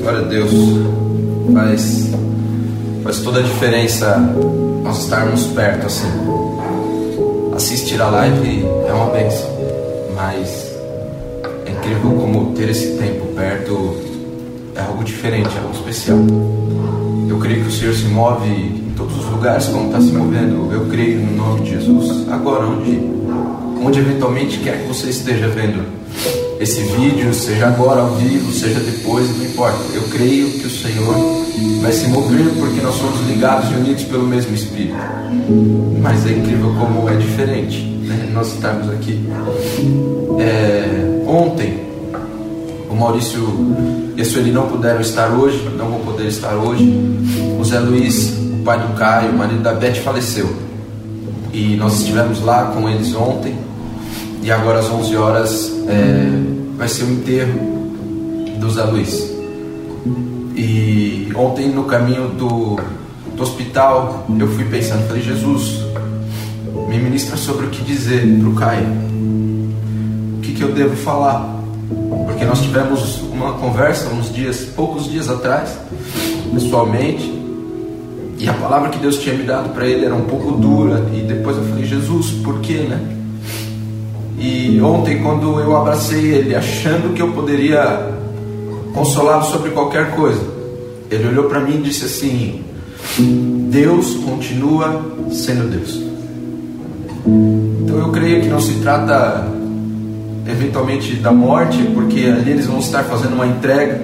Glória a Deus. Faz, faz toda a diferença nós estarmos perto assim. Assistir a live é uma benção, mas é incrível como ter esse tempo perto é algo diferente, é algo especial. Eu creio que o Senhor se move em todos os lugares como está se movendo. Eu creio no nome de Jesus. Agora, onde, onde eventualmente quer que você esteja vendo esse vídeo, seja agora ao vivo, seja depois, não importa. Eu creio que o Senhor vai se mover porque nós somos ligados e unidos pelo mesmo Espírito. Mas é incrível como é diferente né? nós estarmos aqui. É, ontem, o Maurício e a Sueli não puderam estar hoje, não vão poder estar hoje. O Zé Luiz, o pai do Caio, o marido da Beth, faleceu. E nós estivemos lá com eles ontem. E agora às 11 horas é, vai ser o enterro do Zé Luiz. E ontem no caminho do, do hospital eu fui pensando, falei, Jesus, me ministra sobre o que dizer para o Caio. O que, que eu devo falar? Porque nós tivemos uma conversa uns dias, poucos dias atrás, pessoalmente, e a palavra que Deus tinha me dado para ele era um pouco dura. E depois eu falei, Jesus, por quê, né? E ontem, quando eu abracei ele, achando que eu poderia consolá-lo sobre qualquer coisa, ele olhou para mim e disse assim: Deus continua sendo Deus. Então eu creio que não se trata eventualmente da morte, porque ali eles vão estar fazendo uma entrega,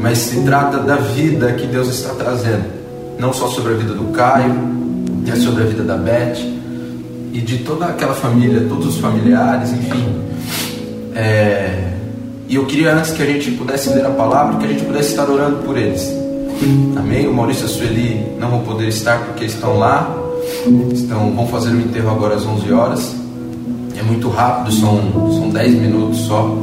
mas se trata da vida que Deus está trazendo, não só sobre a vida do Caio, é sobre a vida da Beth e de toda aquela família, todos os familiares, enfim. É, e eu queria antes que a gente pudesse ler a palavra, que a gente pudesse estar orando por eles. Amém? O Maurício e a Sueli não vão poder estar porque estão lá, estão, vão fazer o enterro agora às 11 horas. É muito rápido, são, são 10 minutos só.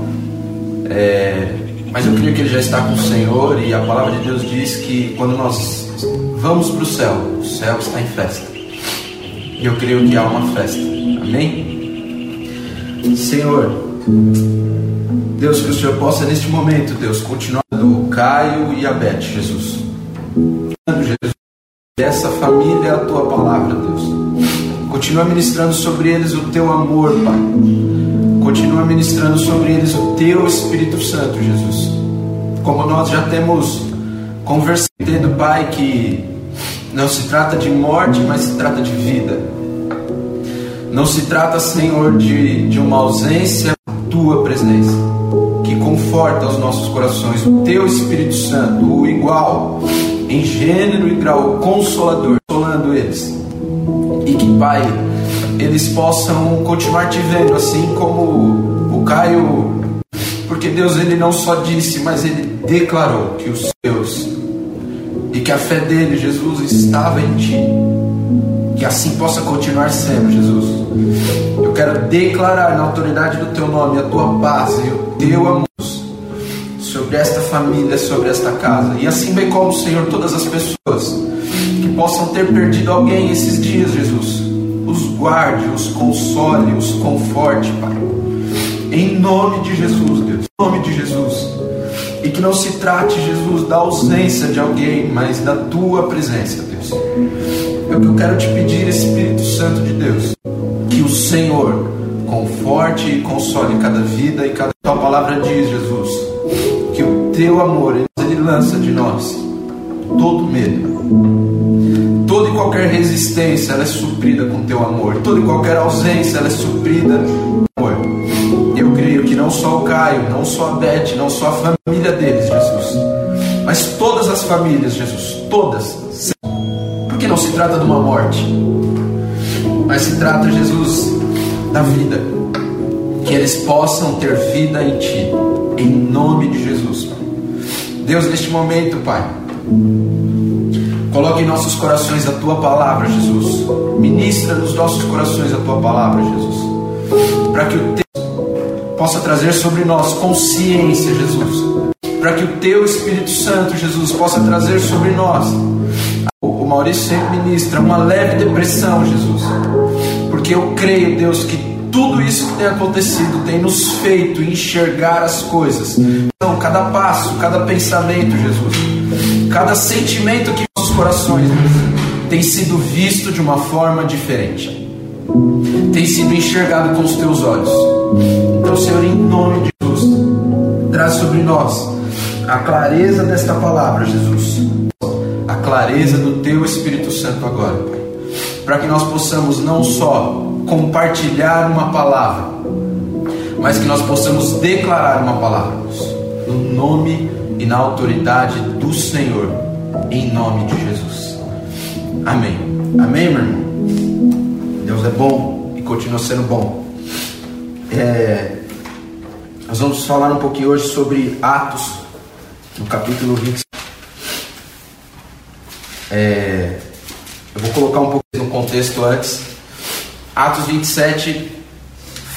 É, mas eu creio que ele já está com o Senhor e a palavra de Deus diz que quando nós vamos para o céu, o céu está em festa. E eu creio que há uma festa. Amém? Senhor, Deus, que o Senhor possa neste momento, Deus, continuar do Caio e a Beth, Jesus. Jesus, dessa família a tua palavra, Deus. Continua ministrando sobre eles o teu amor, Pai. Continua ministrando sobre eles o teu Espírito Santo, Jesus. Como nós já temos conversado, Pai, que não se trata de morte, mas se trata de vida. Não se trata, Senhor, de, de uma ausência tua presença, que conforta os nossos corações, o teu Espírito Santo, o igual, em gênero e grau, consolador, consolando eles. E que, Pai, eles possam continuar te vendo, assim como o Caio, porque Deus ele não só disse, mas ele declarou que os seus e que a fé dele, Jesus, estava em ti. Que assim possa continuar sendo, Jesus. Eu quero declarar na autoridade do teu nome a tua paz e o teu amor sobre esta família, sobre esta casa. E assim bem como, Senhor, todas as pessoas que possam ter perdido alguém esses dias, Jesus. Os guarde, os console, os conforte, Pai. Em nome de Jesus, Deus. Em nome de Jesus. E que não se trate, Jesus, da ausência de alguém, mas da tua presença, Deus. É o que eu quero te pedir, Espírito Santo de Deus. Que o Senhor conforte e console cada vida e cada tua palavra diz, Jesus, que o teu amor ele lança de nós todo medo. Toda e qualquer resistência ela é suprida com teu amor. Toda e qualquer ausência ela é suprida com amor não só o Caio, não só a Beth, não só a família deles, Jesus, mas todas as famílias, Jesus, todas. Porque não se trata de uma morte, mas se trata, Jesus, da vida. Que eles possam ter vida em Ti, em nome de Jesus. Deus, neste momento, Pai, coloque em nossos corações a Tua palavra, Jesus. Ministra nos nossos corações a Tua palavra, Jesus. Para que o possa trazer sobre nós consciência, Jesus. Para que o Teu Espírito Santo, Jesus, possa trazer sobre nós. O Maurício sempre ministra uma leve depressão, Jesus. Porque eu creio, Deus, que tudo isso que tem acontecido tem nos feito enxergar as coisas. Então, cada passo, cada pensamento, Jesus, cada sentimento que nossos corações tem sido visto de uma forma diferente, tem sido enxergado com os teus olhos. Então, Senhor, em nome de Jesus, traz sobre nós a clareza desta palavra, Jesus, a clareza do teu Espírito Santo agora, Pai, para que nós possamos não só compartilhar uma palavra, mas que nós possamos declarar uma palavra, no nome e na autoridade do Senhor, em nome de Jesus. Amém. Amém, meu irmão? Deus é bom e continua sendo bom. É, nós vamos falar um pouquinho hoje sobre Atos, no capítulo 20. É, eu vou colocar um pouco no contexto antes. Atos 27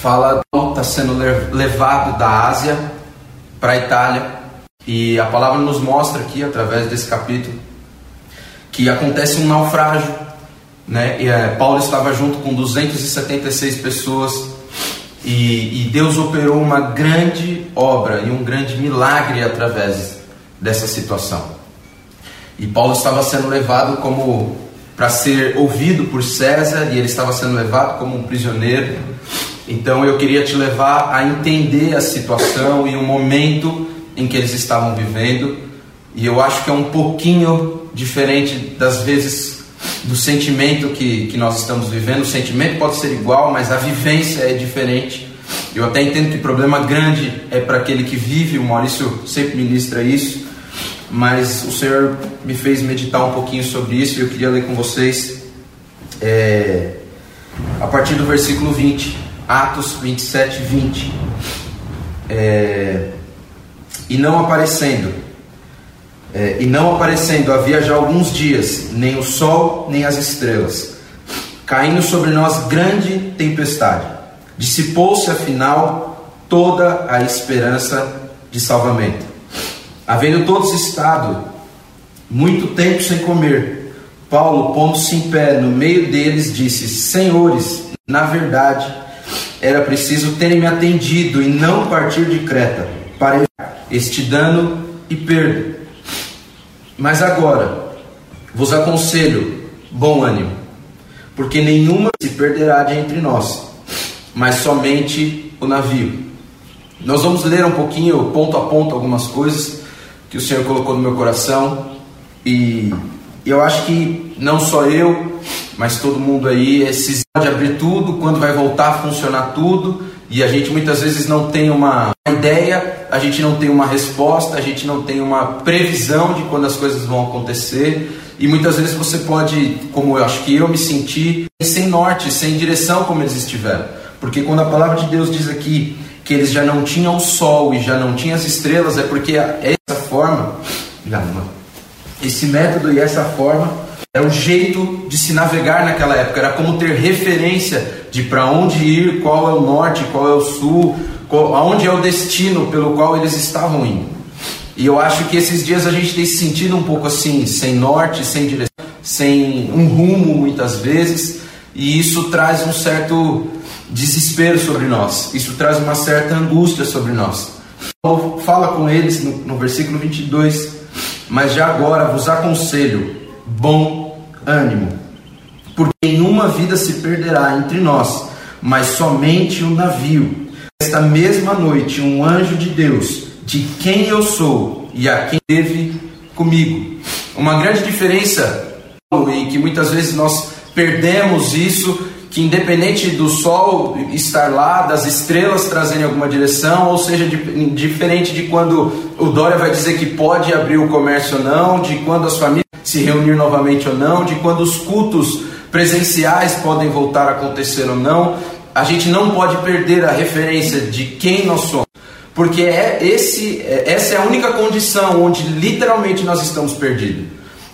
fala está sendo levado da Ásia para a Itália e a palavra nos mostra aqui através desse capítulo que acontece um naufrágio, né? E, é, Paulo estava junto com 276 pessoas e, e Deus operou uma grande obra e um grande milagre através dessa situação. E Paulo estava sendo levado como para ser ouvido por César e ele estava sendo levado como um prisioneiro. Então eu queria te levar a entender a situação e o momento em que eles estavam vivendo. E eu acho que é um pouquinho diferente das vezes do sentimento que, que nós estamos vivendo. O sentimento pode ser igual, mas a vivência é diferente. Eu até entendo que o problema grande é para aquele que vive, o Maurício sempre ministra isso mas o Senhor me fez meditar um pouquinho sobre isso e eu queria ler com vocês é, a partir do versículo 20, Atos 27, 20. É, e não aparecendo, é, e não aparecendo havia já alguns dias, nem o sol, nem as estrelas, caindo sobre nós grande tempestade. Dissipou-se afinal toda a esperança de salvamento. Havendo todos estado muito tempo sem comer, Paulo, pondo-se em pé no meio deles, disse: Senhores, na verdade, era preciso terem me atendido e não partir de Creta para este dano e perda. Mas agora vos aconselho bom ânimo, porque nenhuma se perderá de entre nós, mas somente o navio. Nós vamos ler um pouquinho, ponto a ponto, algumas coisas que o Senhor colocou no meu coração. E eu acho que não só eu, mas todo mundo aí, esses de abrir tudo, quando vai voltar a funcionar tudo, e a gente muitas vezes não tem uma ideia, a gente não tem uma resposta, a gente não tem uma previsão de quando as coisas vão acontecer. E muitas vezes você pode, como eu acho que eu me senti, sem norte, sem direção como eles estiveram. Porque quando a palavra de Deus diz aqui que eles já não tinham sol e já não tinham as estrelas, é porque essa forma, esse método e essa forma era o jeito de se navegar naquela época, era como ter referência de para onde ir, qual é o norte, qual é o sul, qual, aonde é o destino pelo qual eles estavam indo. E eu acho que esses dias a gente tem se sentido um pouco assim, sem norte, sem direção, sem um rumo muitas vezes, e isso traz um certo desespero sobre nós, isso traz uma certa angústia sobre nós. Paulo fala com eles no, no versículo 22, mas já agora vos aconselho, bom ânimo, porque nenhuma vida se perderá entre nós, mas somente um navio. Esta mesma noite, um anjo de Deus, de quem eu sou e a quem teve comigo. Uma grande diferença, e que muitas vezes nós perdemos isso, que independente do sol estar lá, das estrelas trazerem alguma direção, ou seja, diferente de quando o Dória vai dizer que pode abrir o comércio ou não, de quando as famílias se reunir novamente ou não, de quando os cultos presenciais podem voltar a acontecer ou não, a gente não pode perder a referência de quem nós somos. Porque é esse, é, essa é a única condição onde literalmente nós estamos perdidos.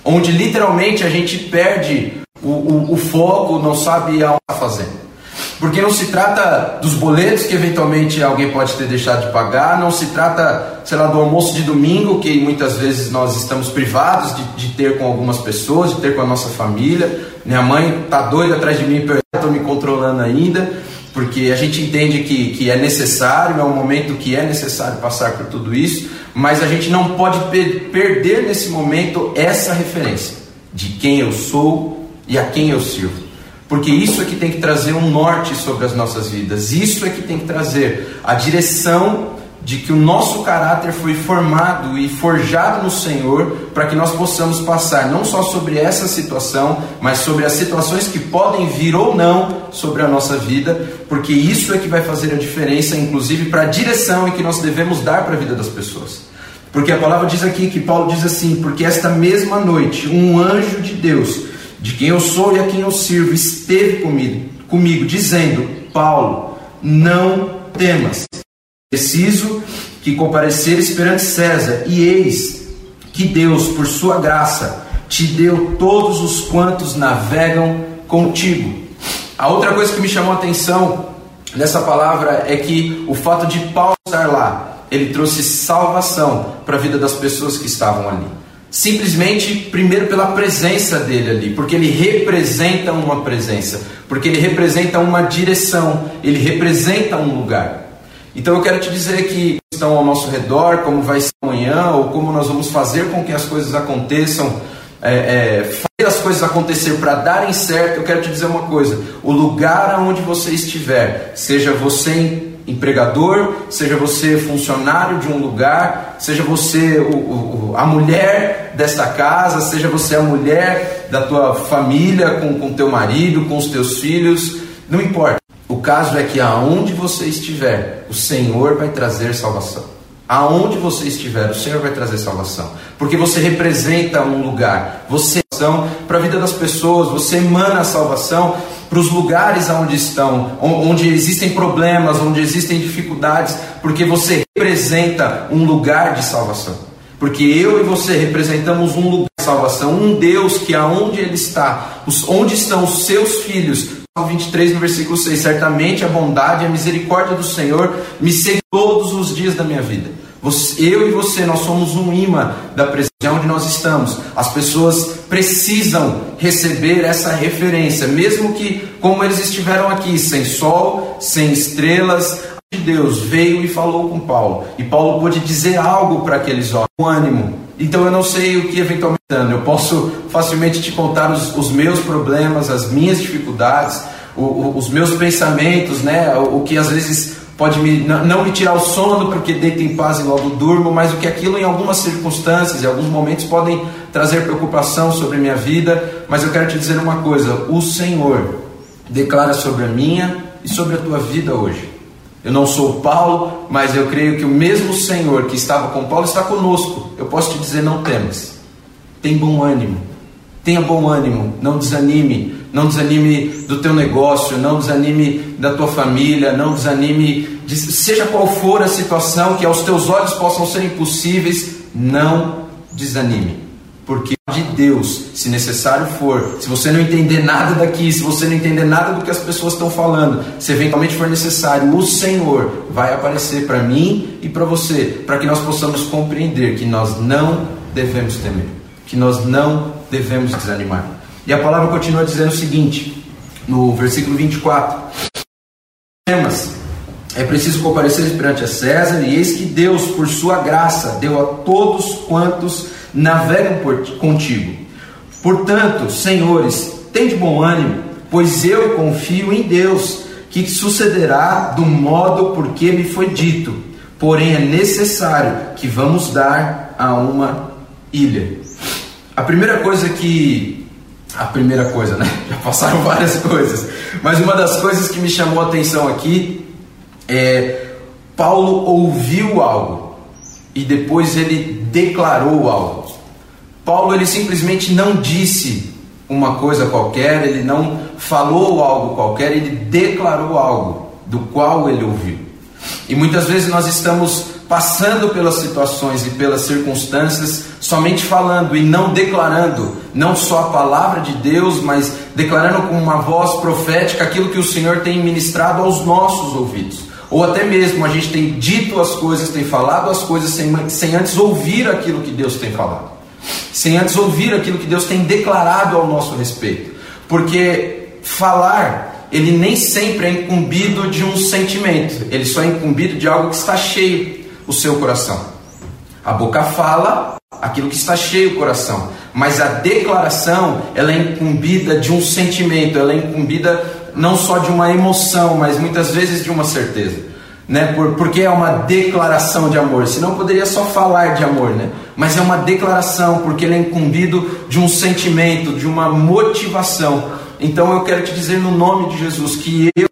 Onde literalmente a gente perde o, o, o foco, não sabe aonde está fazendo. Porque não se trata dos boletos que eventualmente alguém pode ter deixado de pagar, não se trata, sei lá, do almoço de domingo que muitas vezes nós estamos privados de, de ter com algumas pessoas, de ter com a nossa família. Minha mãe está doida atrás de mim, estou me controlando ainda. porque a gente entende que, que é necessário, é um momento que é necessário passar por tudo isso, mas a gente não pode per perder nesse momento essa referência de quem eu sou e a quem eu sirvo. Porque isso é que tem que trazer um norte sobre as nossas vidas, isso é que tem que trazer a direção de que o nosso caráter foi formado e forjado no Senhor para que nós possamos passar não só sobre essa situação, mas sobre as situações que podem vir ou não sobre a nossa vida, porque isso é que vai fazer a diferença, inclusive para a direção em que nós devemos dar para a vida das pessoas. Porque a palavra diz aqui que Paulo diz assim: porque esta mesma noite um anjo de Deus, de quem eu sou e a quem eu sirvo, esteve comigo, comigo dizendo: Paulo, não temas Preciso que compareceres perante César, e eis que Deus, por sua graça, te deu todos os quantos navegam contigo. A outra coisa que me chamou a atenção nessa palavra é que o fato de Paulo estar lá, ele trouxe salvação para a vida das pessoas que estavam ali. Simplesmente, primeiro, pela presença dele ali, porque ele representa uma presença, porque ele representa uma direção, ele representa um lugar. Então eu quero te dizer que estão ao nosso redor, como vai ser amanhã, ou como nós vamos fazer com que as coisas aconteçam, é, é, fazer as coisas acontecer para darem certo, eu quero te dizer uma coisa: o lugar aonde você estiver, seja você empregador, seja você funcionário de um lugar, seja você o, o, a mulher desta casa, seja você a mulher da tua família, com o teu marido, com os teus filhos, não importa. O caso é que aonde você estiver, o Senhor vai trazer salvação. Aonde você estiver, o Senhor vai trazer salvação. Porque você representa um lugar. Você são para a vida das pessoas, você emana a salvação para os lugares onde estão, onde existem problemas, onde existem dificuldades, porque você representa um lugar de salvação. Porque eu e você representamos um lugar de salvação, um Deus que aonde ele está, onde estão os seus filhos, 23, no versículo 6: Certamente a bondade e a misericórdia do Senhor me seguem todos os dias da minha vida. Eu e você, nós somos um imã da presença onde nós estamos. As pessoas precisam receber essa referência, mesmo que, como eles estiveram aqui, sem sol, sem estrelas, de Deus veio e falou com Paulo. E Paulo pôde dizer algo para aqueles homens, um ânimo. Então eu não sei o que eventualmente eu posso facilmente te contar os, os meus problemas, as minhas dificuldades, o, o, os meus pensamentos, né? O, o, que às vezes pode me, não me tirar o sono porque deito em paz e logo durmo, mas o que aquilo em algumas circunstâncias, em alguns momentos podem trazer preocupação sobre minha vida. Mas eu quero te dizer uma coisa: o Senhor declara sobre a minha e sobre a tua vida hoje eu não sou Paulo, mas eu creio que o mesmo Senhor que estava com Paulo está conosco. Eu posso te dizer: não temas, tem bom ânimo, tenha bom ânimo, não desanime, não desanime do teu negócio, não desanime da tua família, não desanime, de, seja qual for a situação que aos teus olhos possam ser impossíveis, não desanime. Porque de Deus, se necessário for, se você não entender nada daqui, se você não entender nada do que as pessoas estão falando, se eventualmente for necessário, o Senhor vai aparecer para mim e para você, para que nós possamos compreender que nós não devemos temer, que nós não devemos desanimar. E a palavra continua dizendo o seguinte, no versículo 24: Temas, é preciso comparecer perante a César, e eis que Deus, por sua graça, deu a todos quantos navegam por, contigo. Portanto, senhores, de bom ânimo, pois eu confio em Deus, que sucederá do modo por que me foi dito. Porém, é necessário que vamos dar a uma ilha. A primeira coisa que. A primeira coisa, né? Já passaram várias coisas. Mas uma das coisas que me chamou a atenção aqui é. Paulo ouviu algo e depois ele declarou algo. Paulo ele simplesmente não disse uma coisa qualquer, ele não falou algo qualquer, ele declarou algo do qual ele ouviu. E muitas vezes nós estamos passando pelas situações e pelas circunstâncias somente falando e não declarando, não só a palavra de Deus, mas declarando com uma voz profética aquilo que o Senhor tem ministrado aos nossos ouvidos. Ou até mesmo a gente tem dito as coisas, tem falado as coisas sem, sem antes ouvir aquilo que Deus tem falado sem antes ouvir aquilo que Deus tem declarado ao nosso respeito. Porque falar ele nem sempre é incumbido de um sentimento, ele só é incumbido de algo que está cheio o seu coração. A boca fala aquilo que está cheio o coração, mas a declaração ela é incumbida de um sentimento, ela é incumbida não só de uma emoção, mas muitas vezes de uma certeza. Né? Por, porque é uma declaração de amor, senão poderia só falar de amor, né? mas é uma declaração, porque ele é incumbido de um sentimento, de uma motivação. Então eu quero te dizer no nome de Jesus que eu,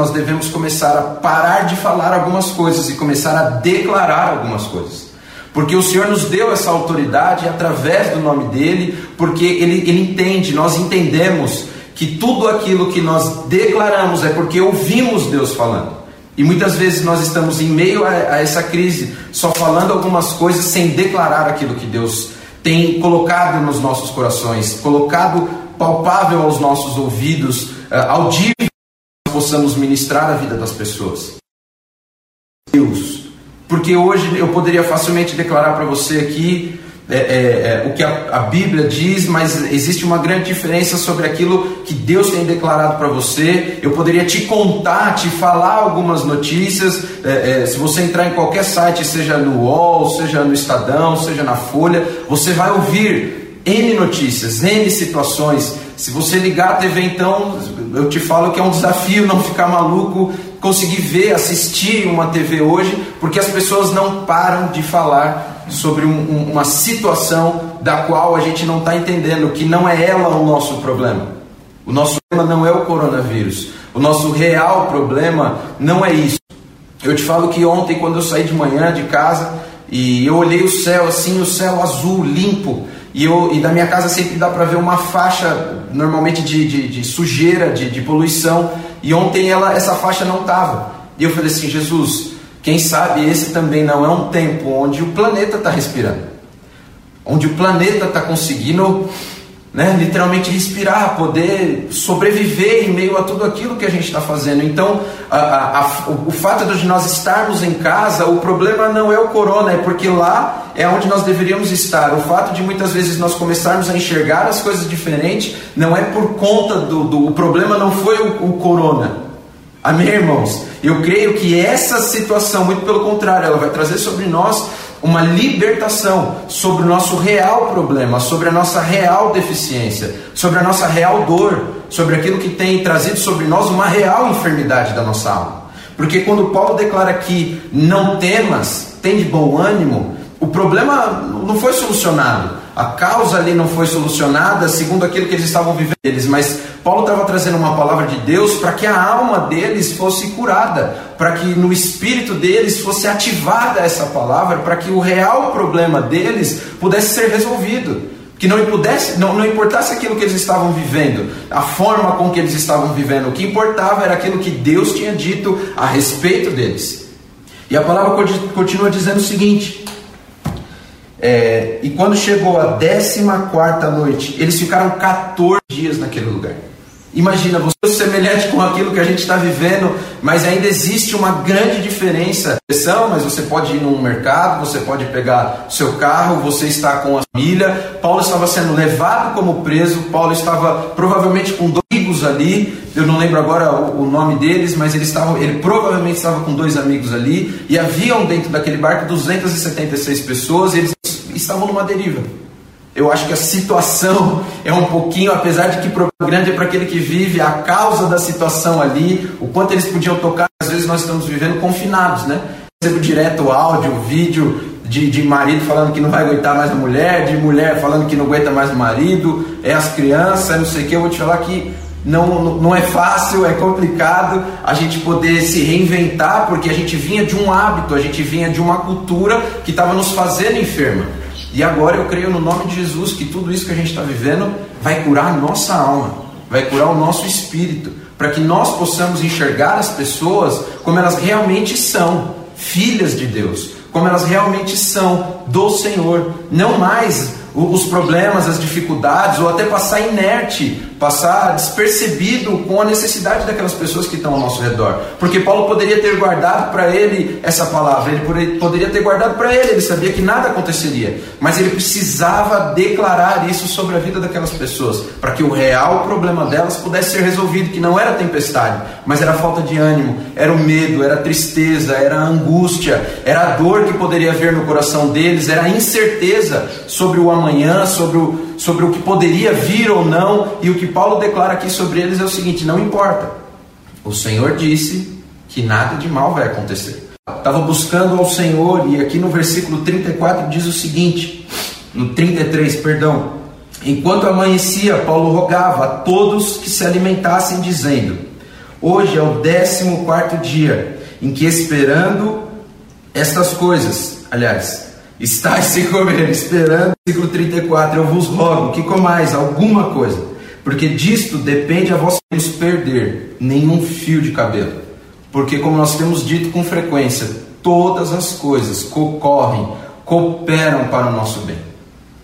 nós devemos começar a parar de falar algumas coisas e começar a declarar algumas coisas. Porque o Senhor nos deu essa autoridade através do nome dele, porque ele, ele entende, nós entendemos que tudo aquilo que nós declaramos é porque ouvimos Deus falando. E muitas vezes nós estamos em meio a, a essa crise, só falando algumas coisas sem declarar aquilo que Deus tem colocado nos nossos corações, colocado palpável aos nossos ouvidos, uh, audível, possamos ministrar a vida das pessoas. Deus, porque hoje eu poderia facilmente declarar para você aqui é, é, é, o que a, a, Bíblia diz, mas existe uma grande diferença sobre aquilo que Deus tem declarado para você. Eu poderia te contar, te falar algumas notícias. É, é, se você entrar em qualquer site, seja no UOL, seja no Estadão, seja na Folha, você vai ouvir N notícias, N situações. Se você ligar a TV, então, eu te falo que é um desafio não ficar maluco, conseguir ver, assistir uma TV hoje, porque as pessoas não param de falar sobre um, uma situação da qual a gente não está entendendo, que não é ela o nosso problema. O nosso problema não é o coronavírus. O nosso real problema não é isso. Eu te falo que ontem, quando eu saí de manhã de casa e eu olhei o céu assim, o céu azul, limpo, e, eu, e da minha casa sempre dá para ver uma faixa, normalmente de, de, de sujeira, de, de poluição, e ontem ela, essa faixa não estava. E eu falei assim: Jesus, quem sabe esse também não é um tempo onde o planeta está respirando, onde o planeta está conseguindo né, literalmente respirar, poder sobreviver em meio a tudo aquilo que a gente está fazendo. Então, a, a, a, o fato de nós estarmos em casa, o problema não é o corona, é porque lá é onde nós deveríamos estar. O fato de muitas vezes nós começarmos a enxergar as coisas diferentes não é por conta do. do o problema não foi o, o corona. Amém, irmãos? Eu creio que essa situação, muito pelo contrário, ela vai trazer sobre nós uma libertação sobre o nosso real problema, sobre a nossa real deficiência, sobre a nossa real dor, sobre aquilo que tem trazido sobre nós uma real enfermidade da nossa alma. Porque quando Paulo declara que não temas, tem de bom ânimo, o problema não foi solucionado. A causa ali não foi solucionada segundo aquilo que eles estavam vivendo, eles, mas Paulo estava trazendo uma palavra de Deus para que a alma deles fosse curada, para que no espírito deles fosse ativada essa palavra, para que o real problema deles pudesse ser resolvido. Que não, pudesse, não, não importasse aquilo que eles estavam vivendo, a forma com que eles estavam vivendo, o que importava era aquilo que Deus tinha dito a respeito deles. E a palavra continua dizendo o seguinte: é, e quando chegou a 14 quarta noite, eles ficaram 14 dias naquele lugar. Imagina, você é semelhante com aquilo que a gente está vivendo, mas ainda existe uma grande diferença. Mas você pode ir num mercado, você pode pegar seu carro, você está com a família. Paulo estava sendo levado como preso, Paulo estava provavelmente com dois amigos ali, eu não lembro agora o, nome deles, mas ele, estava, ele provavelmente estava com dois amigos ali, e haviam dentro daquele barco 276 pessoas, e eles estavam numa deriva. Eu acho que a situação é um pouquinho, apesar de que grande é para aquele que vive, a causa da situação ali, o quanto eles podiam tocar, às vezes nós estamos vivendo confinados, né? Recebo direto áudio, vídeo de, de marido falando que não vai aguentar mais a mulher, de mulher falando que não aguenta mais o marido, é as crianças, é não sei o que. Eu vou te falar que não, não é fácil, é complicado a gente poder se reinventar, porque a gente vinha de um hábito, a gente vinha de uma cultura que estava nos fazendo enferma. E agora eu creio no nome de Jesus que tudo isso que a gente está vivendo vai curar a nossa alma, vai curar o nosso espírito, para que nós possamos enxergar as pessoas como elas realmente são, filhas de Deus, como elas realmente são do Senhor, não mais os problemas, as dificuldades, ou até passar inerte, passar despercebido com a necessidade daquelas pessoas que estão ao nosso redor. Porque Paulo poderia ter guardado para ele essa palavra, ele poderia ter guardado para ele, ele sabia que nada aconteceria, mas ele precisava declarar isso sobre a vida daquelas pessoas, para que o real problema delas pudesse ser resolvido, que não era tempestade, mas era falta de ânimo, era o medo, era a tristeza, era a angústia, era a dor que poderia haver no coração deles, era a incerteza sobre o amanhã, sobre o, sobre o que poderia vir ou não, e o que Paulo declara aqui sobre eles é o seguinte: não importa, o Senhor disse que nada de mal vai acontecer. Estava buscando ao Senhor, e aqui no versículo 34 diz o seguinte: no 33, perdão. Enquanto amanhecia, Paulo rogava a todos que se alimentassem, dizendo: Hoje é o décimo quarto dia em que, esperando estas coisas, aliás, Estais sem comer, esperando. Versículo 34. Eu vos rogo que comais alguma coisa, porque disto depende a vós nos perder nenhum fio de cabelo. Porque, como nós temos dito com frequência, todas as coisas concorrem, cooperam para o nosso bem.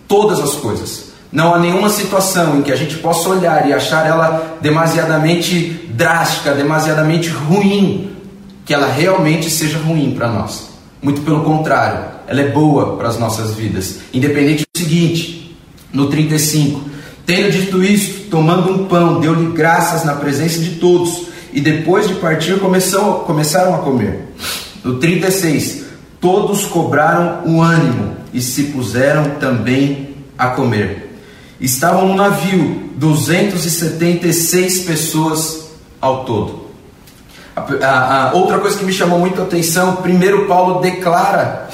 Todas as coisas. Não há nenhuma situação em que a gente possa olhar e achar ela demasiadamente drástica, demasiadamente ruim, que ela realmente seja ruim para nós. Muito pelo contrário, ela é boa para as nossas vidas. Independente do seguinte, no 35, tendo dito isto, tomando um pão, deu-lhe graças na presença de todos, e depois de partir começou, começaram a comer. No 36, todos cobraram o ânimo e se puseram também a comer. Estavam no navio 276 pessoas ao todo. A, a, a, outra coisa que me chamou muito a atenção, primeiro Paulo declara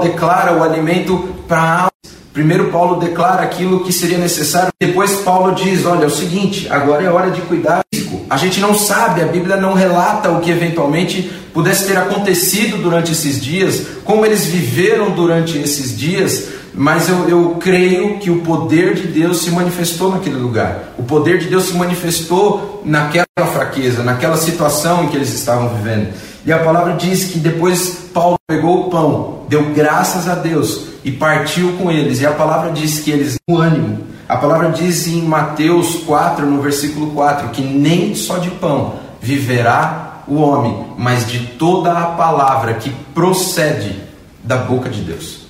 declara o alimento para. Primeiro Paulo declara aquilo que seria necessário. Depois Paulo diz, olha, é o seguinte, agora é hora de cuidar. A gente não sabe, a Bíblia não relata o que eventualmente pudesse ter acontecido durante esses dias, como eles viveram durante esses dias, mas eu, eu creio que o poder de Deus se manifestou naquele lugar. O poder de Deus se manifestou naquela fraqueza, naquela situação em que eles estavam vivendo. E a palavra diz que depois Paulo pegou o pão, deu graças a Deus e partiu com eles. E a palavra diz que eles, o ânimo. A palavra diz em Mateus 4, no versículo 4, que nem só de pão viverá o homem, mas de toda a palavra que procede da boca de Deus.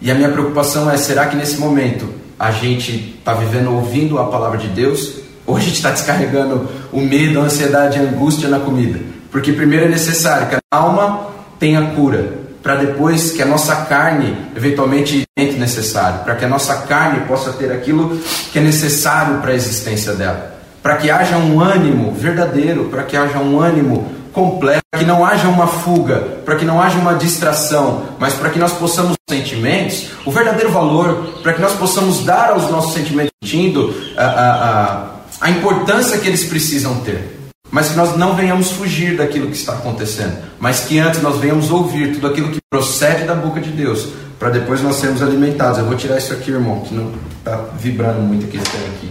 E a minha preocupação é: será que nesse momento a gente está vivendo ouvindo a palavra de Deus? Ou a gente está descarregando o medo, a ansiedade a angústia na comida? Porque primeiro é necessário que a alma tenha cura, para depois que a nossa carne eventualmente entre necessário, para que a nossa carne possa ter aquilo que é necessário para a existência dela, para que haja um ânimo verdadeiro, para que haja um ânimo completo, para que não haja uma fuga, para que não haja uma distração, mas para que nós possamos sentimentos, o verdadeiro valor, para que nós possamos dar aos nossos sentimentos sentindo a, a, a, a importância que eles precisam ter mas que nós não venhamos fugir daquilo que está acontecendo, mas que antes nós venhamos ouvir tudo aquilo que procede da boca de Deus, para depois nós sermos alimentados. Eu vou tirar isso aqui, irmão, que não está vibrando muito aqui, aqui.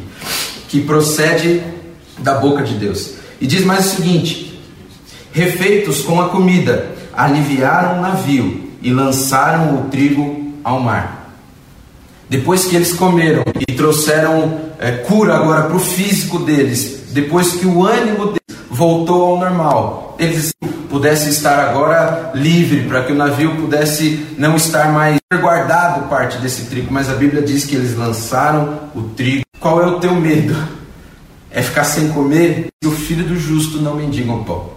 Que procede da boca de Deus. E diz mais o seguinte: refeitos com a comida, aliviaram o navio e lançaram o trigo ao mar. Depois que eles comeram e trouxeram é, cura agora para o físico deles, depois que o ânimo deles voltou ao normal. Eles pudessem estar agora livre para que o navio pudesse não estar mais guardado parte desse trigo, mas a Bíblia diz que eles lançaram o trigo. Qual é o teu medo? É ficar sem comer se o filho do justo não mendiga o pão.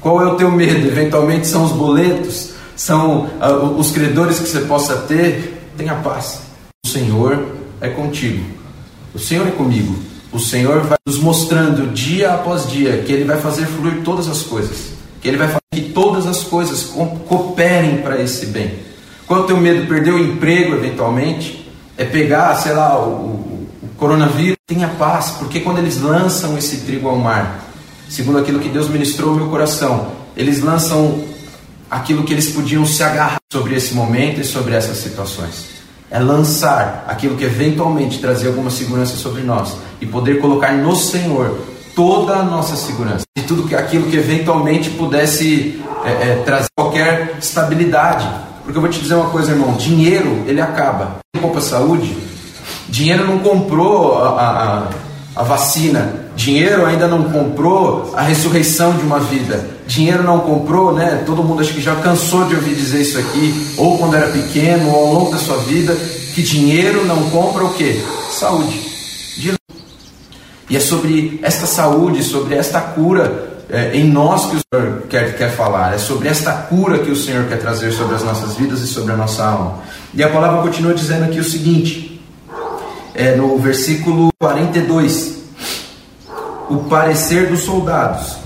Qual é o teu medo? Eventualmente são os boletos, são uh, os credores que você possa ter. Tenha paz. O Senhor é contigo. O Senhor é comigo. O Senhor vai nos mostrando dia após dia que Ele vai fazer fluir todas as coisas, que Ele vai fazer que todas as coisas cooperem para esse bem. Qual é o teu medo? Perder o emprego eventualmente? É pegar, sei lá, o, o, coronavírus? Tenha paz, porque quando eles lançam esse trigo ao mar, segundo aquilo que Deus ministrou meu coração, eles lançam aquilo que eles podiam se agarrar sobre esse momento e sobre essas situações é lançar aquilo que eventualmente trazer alguma segurança sobre nós e poder colocar no Senhor toda a nossa segurança, de tudo aquilo que eventualmente pudesse é, é, trazer qualquer estabilidade. Porque eu vou te dizer uma coisa, irmão: dinheiro ele acaba. Compra saúde, dinheiro não comprou a, a, a vacina, dinheiro ainda não comprou a ressurreição de uma vida, dinheiro não comprou, né? Todo mundo acho que já cansou de ouvir dizer isso aqui, ou quando era pequeno, ou ao longo da sua vida, que dinheiro não compra o que? Saúde. E é sobre esta saúde, sobre esta cura é, em nós que o Senhor quer, quer falar. É sobre esta cura que o Senhor quer trazer sobre as nossas vidas e sobre a nossa alma. E a palavra continua dizendo aqui o seguinte, é, no versículo 42. O parecer dos soldados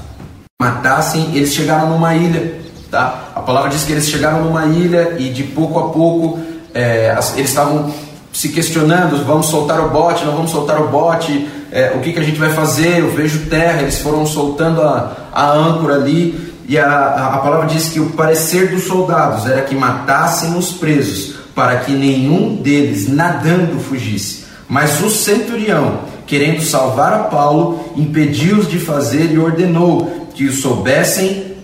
matassem, eles chegaram numa ilha. Tá? A palavra diz que eles chegaram numa ilha e de pouco a pouco é, eles estavam se questionando: vamos soltar o bote, não vamos soltar o bote é, o que, que a gente vai fazer, eu vejo terra, eles foram soltando a, a âncora ali, e a, a palavra diz que o parecer dos soldados era que matassem os presos, para que nenhum deles nadando fugisse. Mas o centurião, querendo salvar a Paulo, impediu-os de fazer e ordenou que os soubessem,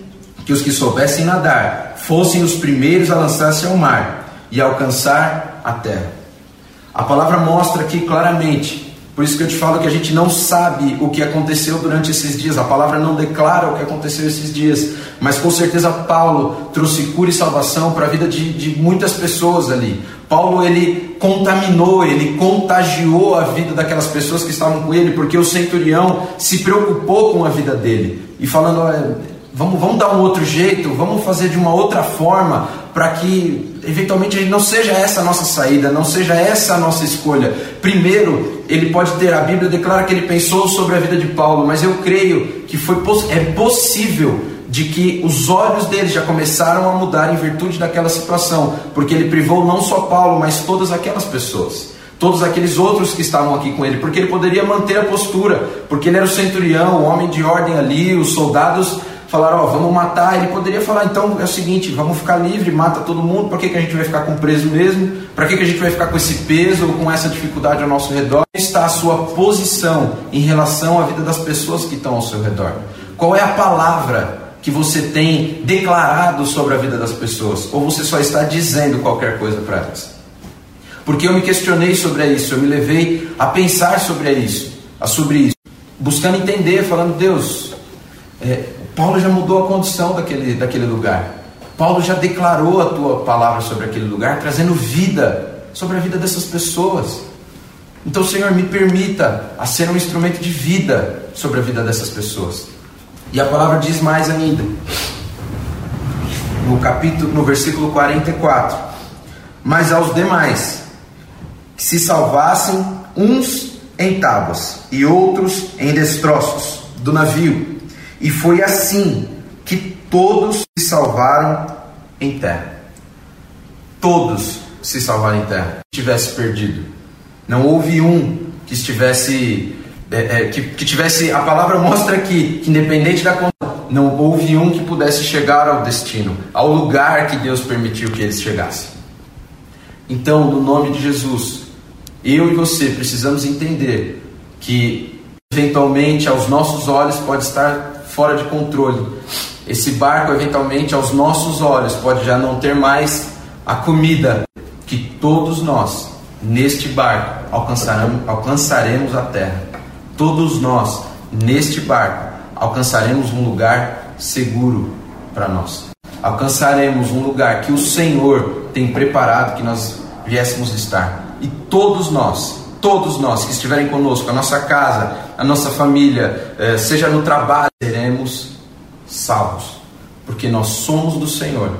que os que soubessem nadar, fossem os primeiros a lançar-se ao mar e alcançar a terra. A palavra mostra aqui claramente por isso que eu te falo que a gente não sabe o que aconteceu durante esses dias, a palavra não declara o que aconteceu esses dias, mas com certeza Paulo trouxe cura e salvação para a vida de, de muitas pessoas ali. Paulo ele contaminou, ele contagiou a vida daquelas pessoas que estavam com ele, porque o centurião se preocupou com a vida dele. E falando: vamos, vamos dar um outro jeito, vamos fazer de uma outra forma, para que eventualmente não seja essa a nossa saída, não seja essa a nossa escolha. Primeiro, ele pode ter, a Bíblia declara que ele pensou sobre a vida de Paulo, mas eu creio que foi, é possível de que os olhos dele já começaram a mudar em virtude daquela situação, porque ele privou não só Paulo, mas todas aquelas pessoas todos aqueles outros que estavam aqui com ele, porque ele poderia manter a postura, porque ele era o centurião, o homem de ordem ali, os soldados falaram, ó, vamos matar, ele poderia falar, então é o seguinte, vamos ficar livre, mata todo mundo, por que, que a gente vai ficar com preso mesmo? Para que, que a gente vai ficar com esse peso ou com essa dificuldade ao nosso redor? Está a sua posição em relação à vida das pessoas que estão ao seu redor? Qual é a palavra que você tem declarado sobre a vida das pessoas? Ou você só está dizendo qualquer coisa para elas? Porque eu me questionei sobre isso, eu me levei a pensar sobre isso, sobre isso, buscando entender, falando, Deus, é, Paulo já mudou a condição daquele, daquele lugar. Paulo já declarou a tua palavra sobre aquele lugar, trazendo vida sobre a vida dessas pessoas. Então, Senhor, me permita a ser um instrumento de vida sobre a vida dessas pessoas. E a palavra diz mais ainda. No capítulo, no versículo 44. Mas aos demais que se salvassem uns em tábuas e outros em destroços do navio, e foi assim que todos se salvaram em terra. Todos se salvaram em terra. Tivesse perdido. Não houve um que estivesse. É, é, que, que, tivesse. A palavra mostra que, que independente da conta, não houve um que pudesse chegar ao destino, ao lugar que Deus permitiu que eles chegassem. Então, no nome de Jesus, eu e você precisamos entender que, eventualmente, aos nossos olhos pode estar fora de controle. Esse barco, eventualmente, aos nossos olhos, pode já não ter mais a comida que todos nós, neste barco, alcançaremos, alcançaremos a terra. Todos nós, neste barco, alcançaremos um lugar seguro para nós. Alcançaremos um lugar que o Senhor tem preparado que nós viéssemos estar. E todos nós, todos nós que estiverem conosco, a nossa casa, a nossa família, eh, seja no trabalho, seremos salvos, porque nós somos do Senhor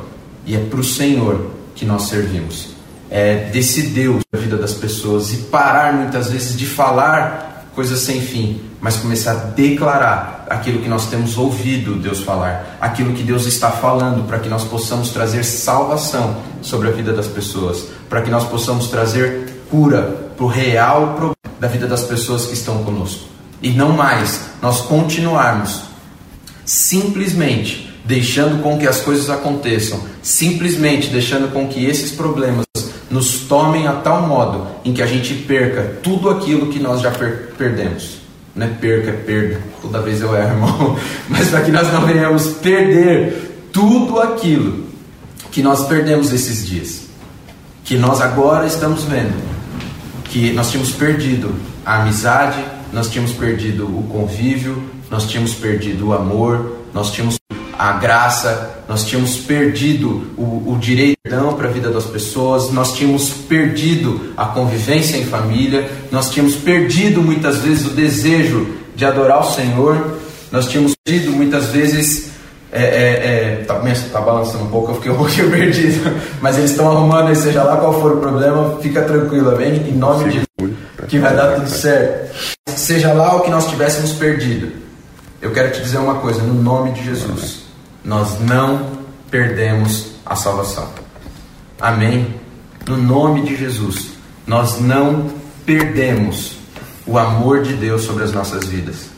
e é para o Senhor que nós servimos. É desse Deus a vida das pessoas e parar muitas vezes de falar coisas sem fim, mas começar a declarar aquilo que nós temos ouvido Deus falar, aquilo que Deus está falando, para que nós possamos trazer salvação sobre a vida das pessoas, para que nós possamos trazer cura para o real problema da vida das pessoas que estão conosco. E não mais nós continuarmos simplesmente deixando com que as coisas aconteçam, simplesmente deixando com que esses problemas nos tomem a tal modo em que a gente perca tudo aquilo que nós já per perdemos. Não é perca, é perda. Toda vez eu erro, irmão. Mas para que nós não venhamos perder tudo aquilo que nós perdemos esses dias. Que nós agora estamos vendo. Que nós tínhamos perdido a amizade, nós tínhamos perdido o convívio, nós tínhamos perdido o amor, nós tínhamos a graça, nós tínhamos perdido o, o direito para a vida das pessoas, nós tínhamos perdido a convivência em família, nós tínhamos perdido muitas vezes o desejo de adorar o Senhor, nós tínhamos perdido muitas vezes. É, é, é, tá, tá balançando um pouco, eu fiquei um pouquinho perdido, mas eles estão arrumando, seja lá qual for o problema, fica tranquilo, amém? Em nome de Jesus, que vai dar tudo certo. Seja lá o que nós tivéssemos perdido, eu quero te dizer uma coisa, no nome de Jesus nós não perdemos a salvação. Amém? No nome de Jesus, nós não perdemos o amor de Deus sobre as nossas vidas.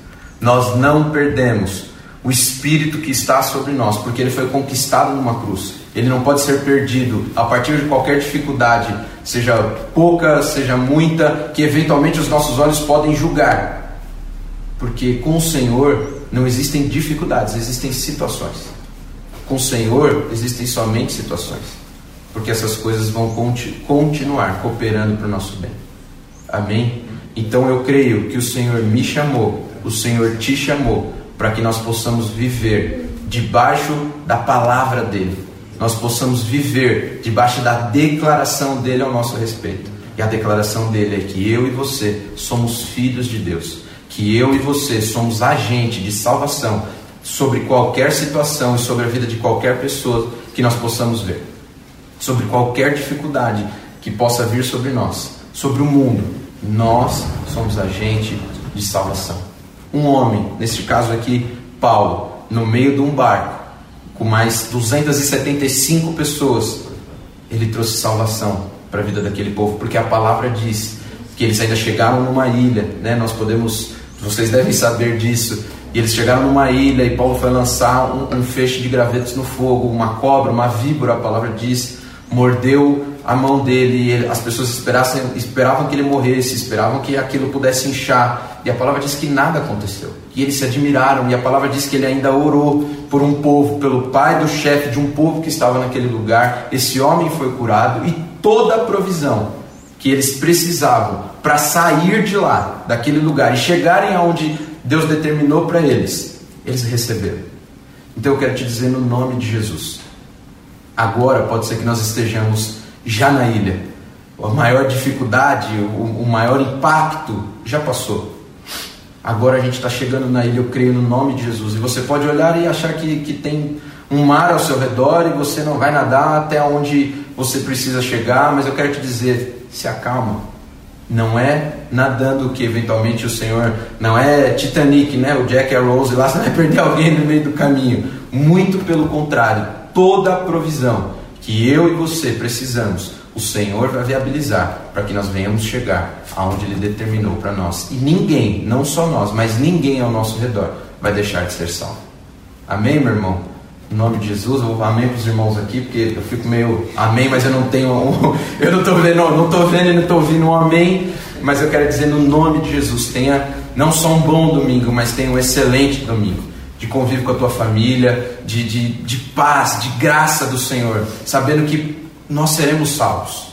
Nós não perdemos o Espírito que está sobre nós, porque ele foi conquistado numa cruz. Ele não pode ser perdido a partir de qualquer dificuldade, seja pouca, seja muita, que eventualmente os nossos olhos podem julgar. Porque com o Senhor não existem dificuldades, existem situações. Com o Senhor existem somente situações, porque essas coisas vão continuar cooperando para o nosso bem. Amém? Então eu creio que o Senhor me chamou, o Senhor te chamou, para que nós possamos viver debaixo da palavra dele, nós possamos viver debaixo da declaração dele ao nosso respeito. E a declaração dele é que eu e você somos filhos de Deus, que eu e você somos agente de salvação sobre qualquer situação e sobre a vida de qualquer pessoa que nós possamos ver, sobre qualquer dificuldade que possa vir sobre nós, sobre o mundo. Nós somos agente de salvação. Um homem, neste caso aqui, Paulo, no meio de um barco, com mais 275 pessoas, ele trouxe salvação para a vida daquele povo, porque a palavra diz que eles ainda chegaram numa ilha, né? Nós podemos, vocês devem saber disso, e eles chegaram numa ilha e Paulo foi lançar um, um feixe de gravetos no fogo, uma cobra, uma víbora, a palavra diz, mordeu a mão dele. E as pessoas esperassem, esperavam que ele morresse, esperavam que aquilo pudesse inchar. E a palavra diz que nada aconteceu. E eles se admiraram. E a palavra diz que ele ainda orou por um povo, pelo pai do chefe de um povo que estava naquele lugar. Esse homem foi curado e toda a provisão que eles precisavam para sair de lá, daquele lugar e chegarem aonde Deus determinou para eles, eles receberam. Então eu quero te dizer no nome de Jesus. Agora pode ser que nós estejamos já na ilha. A maior dificuldade, o, o maior impacto já passou. Agora a gente está chegando na ilha, eu creio no nome de Jesus. E você pode olhar e achar que, que tem um mar ao seu redor e você não vai nadar até onde você precisa chegar, mas eu quero te dizer: se acalma não é nadando que eventualmente o Senhor. Não é Titanic, né? O Jack e Rose lá, você vai perder alguém no meio do caminho. Muito pelo contrário, toda a provisão que eu e você precisamos, o Senhor vai viabilizar para que nós venhamos chegar aonde Ele determinou para nós. E ninguém, não só nós, mas ninguém ao nosso redor vai deixar de ser salvo. Amém, meu irmão? Em nome de Jesus, eu amém para os irmãos aqui, porque eu fico meio amém, mas eu não tenho um, eu não estou vendo, não estou vendo e não estou ouvindo um amém, mas eu quero dizer no nome de Jesus, tenha não só um bom domingo, mas tenha um excelente domingo, de convívio com a tua família, de, de, de paz, de graça do Senhor, sabendo que nós seremos salvos,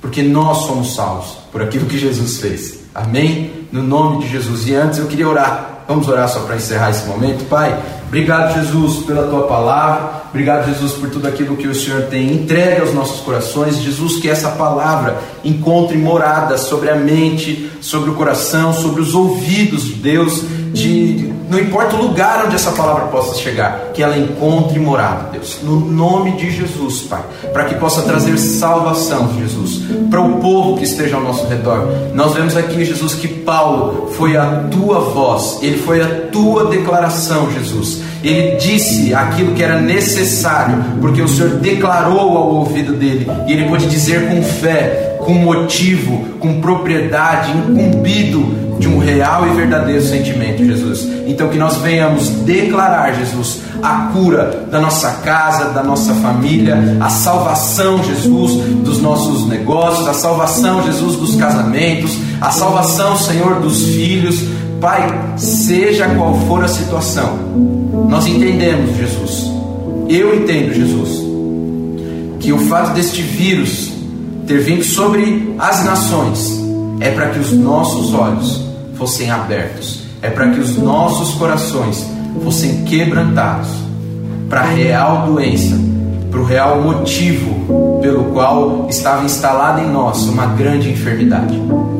porque nós somos salvos por aquilo que Jesus fez. Amém? No nome de Jesus. E antes eu queria orar. Vamos orar só para encerrar esse momento, Pai. Obrigado, Jesus, pela tua palavra. Obrigado, Jesus, por tudo aquilo que o Senhor tem entregue aos nossos corações. Jesus, que essa palavra encontre morada sobre a mente, sobre o coração, sobre os ouvidos de Deus, de não importa o lugar onde essa palavra possa chegar, que ela encontre morada, Deus, no nome de Jesus, Pai, para que possa trazer salvação, Jesus, para o povo que esteja ao nosso redor. Nós vemos aqui, Jesus, que Paulo foi a tua voz, ele foi a tua declaração, Jesus. Ele disse aquilo que era necessário, porque o Senhor declarou ao ouvido dele, e ele pôde dizer com fé, com motivo, com propriedade, incumbido de um real e verdadeiro sentimento, Jesus. Então que nós venhamos declarar, Jesus, a cura da nossa casa, da nossa família, a salvação, Jesus, dos nossos negócios, a salvação, Jesus, dos casamentos, a salvação, Senhor, dos filhos Pai, seja qual for a situação, nós entendemos, Jesus, eu entendo, Jesus, que o fato deste vírus ter vindo sobre as nações é para que os nossos olhos fossem abertos, é para que os nossos corações fossem quebrantados para a real doença, para o real motivo pelo qual estava instalada em nós uma grande enfermidade.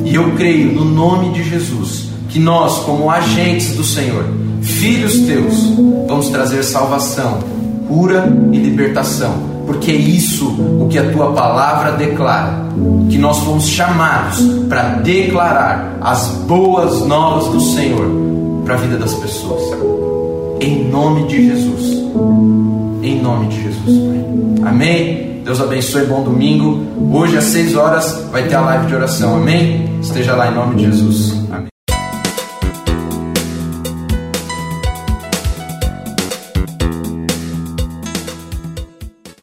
E eu creio no nome de Jesus que nós, como agentes do Senhor, filhos teus, vamos trazer salvação, cura e libertação porque é isso o que a tua palavra declara, que nós fomos chamados para declarar as boas novas do Senhor para a vida das pessoas. Em nome de Jesus. Em nome de Jesus. Amém. Deus abençoe, bom domingo. Hoje às 6 horas vai ter a live de oração. Amém? Esteja lá em nome de Jesus. Amém.